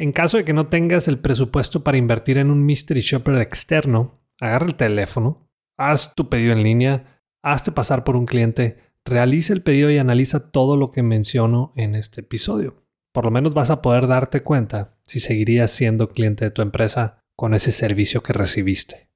En caso de que no tengas el presupuesto para invertir en un mystery shopper externo, agarra el teléfono, haz tu pedido en línea, hazte pasar por un cliente, realiza el pedido y analiza todo lo que menciono en este episodio. Por lo menos vas a poder darte cuenta si seguirías siendo cliente de tu empresa con ese servicio que recibiste.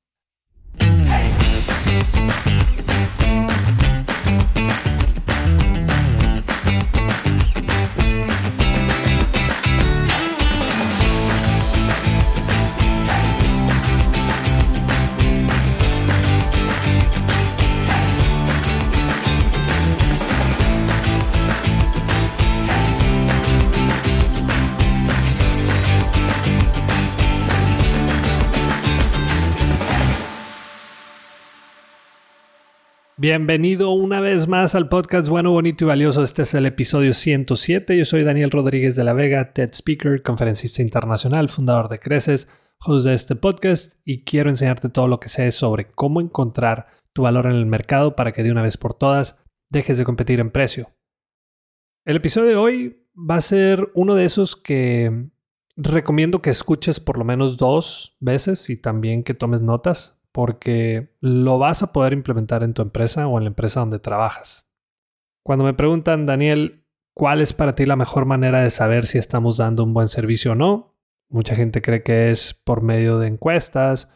Bienvenido una vez más al podcast Bueno, Bonito y Valioso. Este es el episodio 107. Yo soy Daniel Rodríguez de la Vega, TED Speaker, conferencista internacional, fundador de Creces, host de este podcast y quiero enseñarte todo lo que sé sobre cómo encontrar tu valor en el mercado para que de una vez por todas dejes de competir en precio. El episodio de hoy va a ser uno de esos que recomiendo que escuches por lo menos dos veces y también que tomes notas porque lo vas a poder implementar en tu empresa o en la empresa donde trabajas. Cuando me preguntan, Daniel, ¿cuál es para ti la mejor manera de saber si estamos dando un buen servicio o no? Mucha gente cree que es por medio de encuestas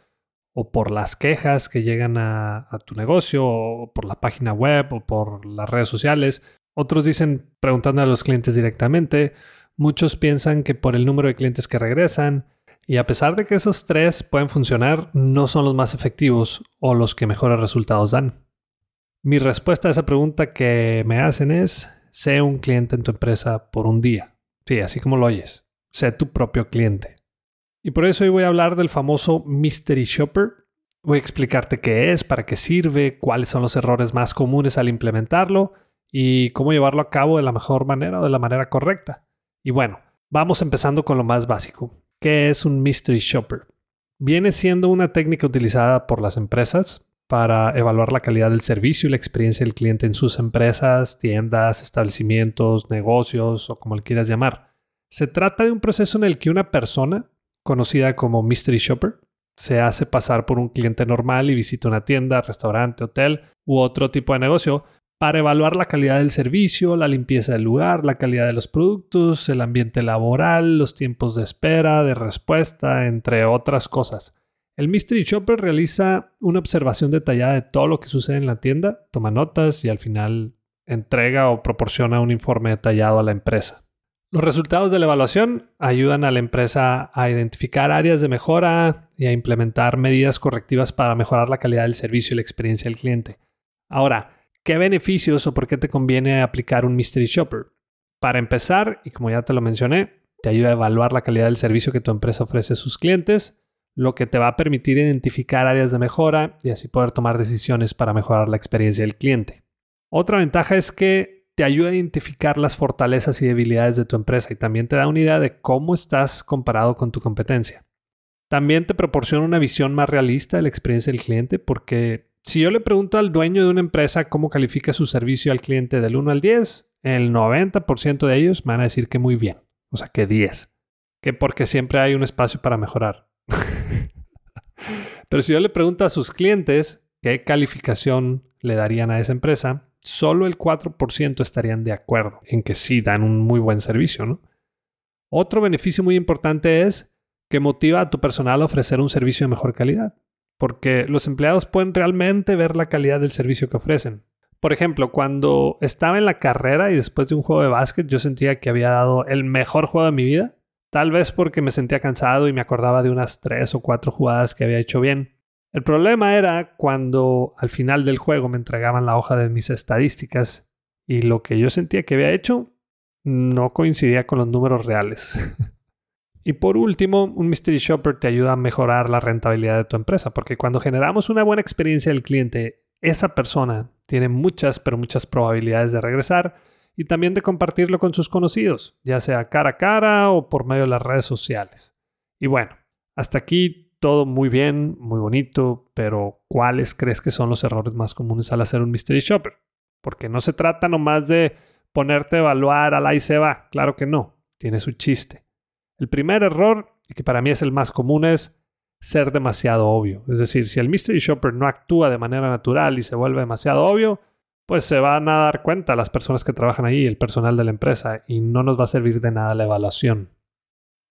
o por las quejas que llegan a, tu negocio o por la página web o por las redes sociales. Otros dicen preguntando a los clientes directamente. Muchos piensan que por el número de clientes que regresan, y a pesar de que esos tres pueden funcionar, no son los más efectivos o los que mejores resultados dan. Mi respuesta a esa pregunta que me hacen es, sé un cliente en tu empresa por un día. Sí, así como lo oyes. Sé tu propio cliente. Y por eso hoy voy a hablar del famoso Mystery Shopper. Voy a explicarte qué es, para qué sirve, cuáles son los errores más comunes al implementarlo y cómo llevarlo a cabo de la mejor manera o de la manera correcta. Y bueno, vamos empezando con lo más básico. ¿Qué es un mystery shopper? Viene siendo una técnica utilizada por las empresas para evaluar la calidad del servicio y la experiencia del cliente en sus empresas, tiendas, establecimientos, negocios o como le quieras llamar. Se trata de un proceso en el que una persona, conocida como mystery shopper, se hace pasar por un cliente normal y visita una tienda, restaurante, hotel u otro tipo de negocio para evaluar la calidad del servicio, la limpieza del lugar, la calidad de los productos, el ambiente laboral, los tiempos de espera, de respuesta, entre otras cosas. El Mystery Shopper realiza una observación detallada de todo lo que sucede en la tienda, toma notas y al final entrega o proporciona un informe detallado a la empresa. Los resultados de la evaluación ayudan a la empresa a identificar áreas de mejora y a implementar medidas correctivas para mejorar la calidad del servicio y la experiencia del cliente. Ahora, ¿Qué beneficios o por qué te conviene aplicar un Mystery Shopper? Para empezar, y como ya te lo mencioné, te ayuda a evaluar la calidad del servicio que tu empresa ofrece a sus clientes, lo que te va a permitir identificar áreas de mejora y así poder tomar decisiones para mejorar la experiencia del cliente. Otra ventaja es que te ayuda a identificar las fortalezas y debilidades de tu empresa y también te da una idea de cómo estás comparado con tu competencia. También te proporciona una visión más realista de la experiencia del cliente porque si yo le pregunto al dueño de una empresa cómo califica su servicio al cliente del 1 al 10, el 90% de ellos me van a decir que muy bien. O sea, que 10. Que porque siempre hay un espacio para mejorar. Pero si yo le pregunto a sus clientes qué calificación le darían a esa empresa, solo el 4% estarían de acuerdo en que sí dan un muy buen servicio. Otro beneficio muy importante es que motiva a tu personal a ofrecer un servicio de mejor calidad porque los empleados pueden realmente ver la calidad del servicio que ofrecen. Por ejemplo, cuando estaba en la carrera y después de un juego de básquet yo sentía que había dado el mejor juego de mi vida, tal vez porque me sentía cansado y me acordaba de unas tres o cuatro jugadas que había hecho bien. El problema era cuando al final del juego me entregaban la hoja de mis estadísticas y lo que yo sentía que había hecho no coincidía con los números reales. Y por último, un Mystery Shopper te ayuda a mejorar la rentabilidad de tu empresa, porque cuando generamos una buena experiencia del cliente, esa persona tiene muchas, pero muchas probabilidades de regresar y también de compartirlo con sus conocidos, ya sea cara a cara o por medio de las redes sociales. Y bueno, hasta aquí todo muy bien, muy bonito, pero ¿cuáles crees que son los errores más comunes al hacer un Mystery Shopper? Porque no se trata nomás de ponerte a evaluar a la y se va, claro que no, tiene su chiste. El primer error, que para mí es el más común, es ser demasiado obvio. Es decir, si el mystery shopper no actúa de manera natural y se vuelve demasiado obvio, pues se van a dar cuenta las personas que trabajan ahí, el personal de la empresa, y no nos va a servir de nada la evaluación.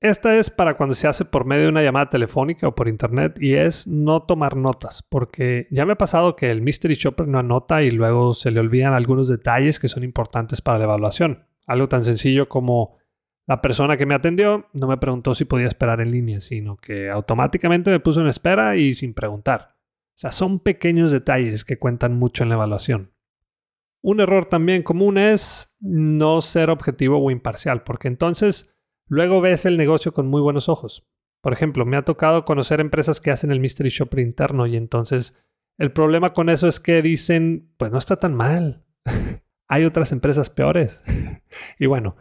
Esta es para cuando se hace por medio de una llamada telefónica o por internet y es no tomar notas, porque ya me ha pasado que el mystery shopper no anota y luego se le olvidan algunos detalles que son importantes para la evaluación. Algo tan sencillo como la persona que me atendió no me preguntó si podía esperar en línea, sino que automáticamente me puso en espera y sin preguntar. O sea, son pequeños detalles que cuentan mucho en la evaluación. Un error también común es no ser objetivo o imparcial, porque entonces luego ves el negocio con muy buenos ojos. Por ejemplo, me ha tocado conocer empresas que hacen el mystery shopper interno y entonces el problema con eso es que dicen, pues no está tan mal. Hay otras empresas peores. y bueno,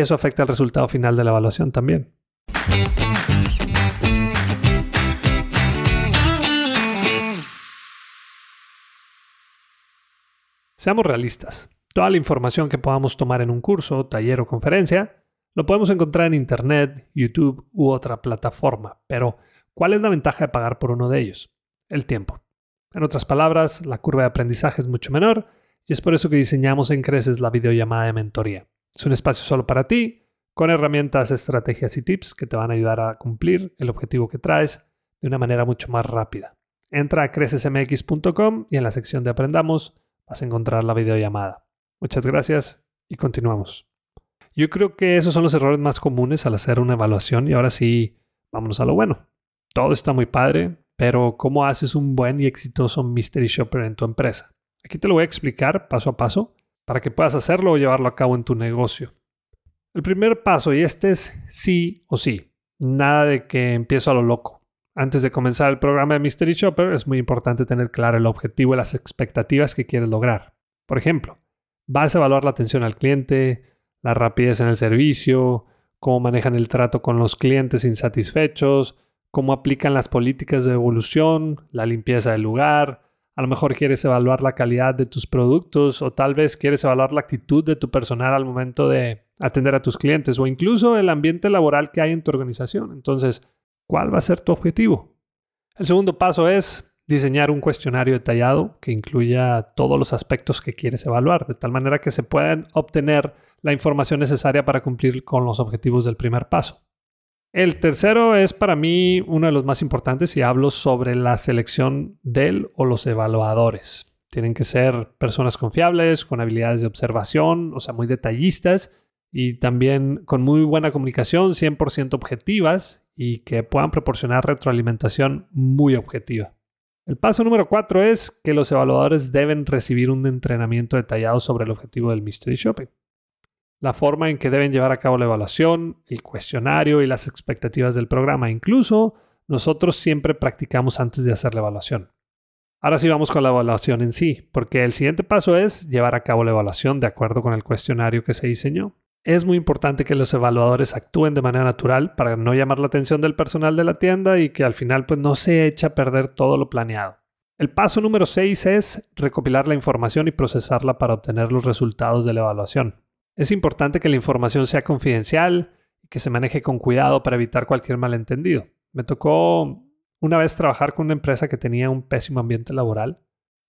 eso afecta al resultado final de la evaluación también. Seamos realistas. Toda la información que podamos tomar en un curso, taller o conferencia, lo podemos encontrar en Internet, YouTube u otra plataforma. Pero, ¿cuál es la ventaja de pagar por uno de ellos? El tiempo. En otras palabras, la curva de aprendizaje es mucho menor y es por eso que diseñamos en Creces la videollamada de mentoría. Es un espacio solo para ti, con herramientas, estrategias y tips que te van a ayudar a cumplir el objetivo que traes de una manera mucho más rápida. Entra a crecesmx.com y en la sección de Aprendamos vas a encontrar la videollamada. Muchas gracias y continuamos. Yo creo que esos son los errores más comunes al hacer una evaluación y ahora sí, vámonos a lo bueno. Todo está muy padre, pero ¿cómo haces un buen y exitoso mystery shopper en tu empresa? Aquí te lo voy a explicar paso a paso para que puedas hacerlo o llevarlo a cabo en tu negocio. El primer paso, y este es sí o sí, nada de que empiezo a lo loco. Antes de comenzar el programa de Mystery Shopper es muy importante tener claro el objetivo y las expectativas que quieres lograr. Por ejemplo, vas a evaluar la atención al cliente, la rapidez en el servicio, cómo manejan el trato con los clientes insatisfechos, cómo aplican las políticas de evolución, la limpieza del lugar. A lo mejor quieres evaluar la calidad de tus productos o tal vez quieres evaluar la actitud de tu personal al momento de atender a tus clientes o incluso el ambiente laboral que hay en tu organización. Entonces, ¿Cuál va a ser tu objetivo? El segundo paso es diseñar un cuestionario detallado que incluya todos los aspectos que quieres evaluar, de tal manera que se puedan obtener la información necesaria para cumplir con los objetivos del primer paso. El tercero es para mí uno de los más importantes y hablo sobre la selección del o los evaluadores. Tienen que ser personas confiables, con habilidades de observación, o sea, muy detallistas y también con muy buena comunicación, 100% objetivas y que puedan proporcionar retroalimentación muy objetiva. El paso número cuatro es que los evaluadores deben recibir un entrenamiento detallado sobre el objetivo del Mystery Shopping. La forma en que deben llevar a cabo la evaluación, el cuestionario y las expectativas del programa. Incluso nosotros siempre practicamos antes de hacer la evaluación. Ahora sí vamos con la evaluación en sí, porque el siguiente paso es llevar a cabo la evaluación de acuerdo con el cuestionario que se diseñó. Es muy importante que los evaluadores actúen de manera natural para no llamar la atención del personal de la tienda y que al final pues no se eche a perder todo lo planeado. El paso número 6 es recopilar la información y procesarla para obtener los resultados de la evaluación. Es importante que la información sea confidencial y que se maneje con cuidado para evitar cualquier malentendido. Me tocó una vez trabajar con una empresa que tenía un pésimo ambiente laboral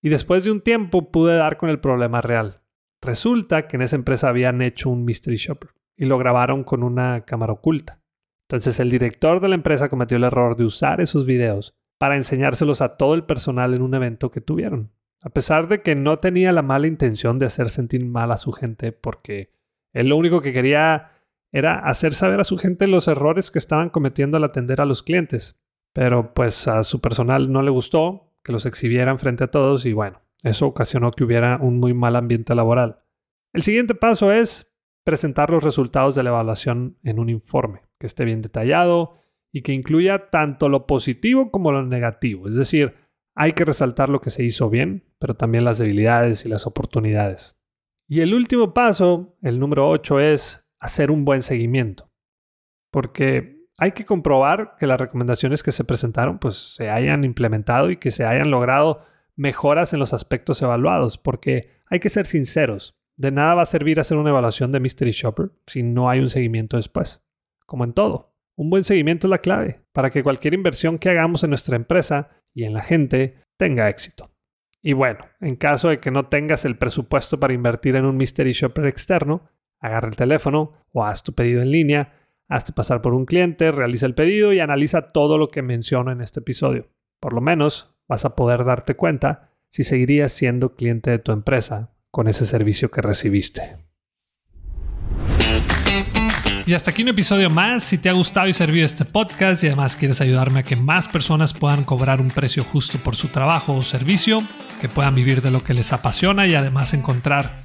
y después de un tiempo pude dar con el problema real. Resulta que en esa empresa habían hecho un mystery shopper y lo grabaron con una cámara oculta. Entonces el director de la empresa cometió el error de usar esos videos para enseñárselos a todo el personal en un evento que tuvieron. A pesar de que no tenía la mala intención de hacer sentir mal a su gente, porque él lo único que quería era hacer saber a su gente los errores que estaban cometiendo al atender a los clientes. Pero pues a su personal no le gustó que los exhibieran frente a todos y bueno, eso ocasionó que hubiera un muy mal ambiente laboral. El siguiente paso es presentar los resultados de la evaluación en un informe, que esté bien detallado y que incluya tanto lo positivo como lo negativo. Es decir, hay que resaltar lo que se hizo bien, pero también las debilidades y las oportunidades. Y el último paso, el número 8, es hacer un buen seguimiento. Porque hay que comprobar que las recomendaciones que se presentaron pues se hayan implementado y que se hayan logrado mejoras en los aspectos evaluados, porque hay que ser sinceros, de nada va a servir hacer una evaluación de Mystery Shopper si no hay un seguimiento después. como en todo, un buen seguimiento es la clave para que cualquier inversión que hagamos en nuestra empresa y en la gente tenga éxito. Y bueno, en caso de que no tengas el presupuesto para invertir en un mystery shopper externo, agarra el teléfono o haz tu pedido en línea, hazte pasar por un cliente, realiza el pedido y analiza todo lo que menciono en este episodio. Por lo menos vas a poder darte cuenta si seguirías siendo cliente de tu empresa con ese servicio que recibiste. Y hasta aquí un episodio más. Si te ha gustado y servido este podcast y además quieres ayudarme a que más personas puedan cobrar un precio justo por su trabajo o servicio, que puedan vivir de lo que les apasiona y además encontrar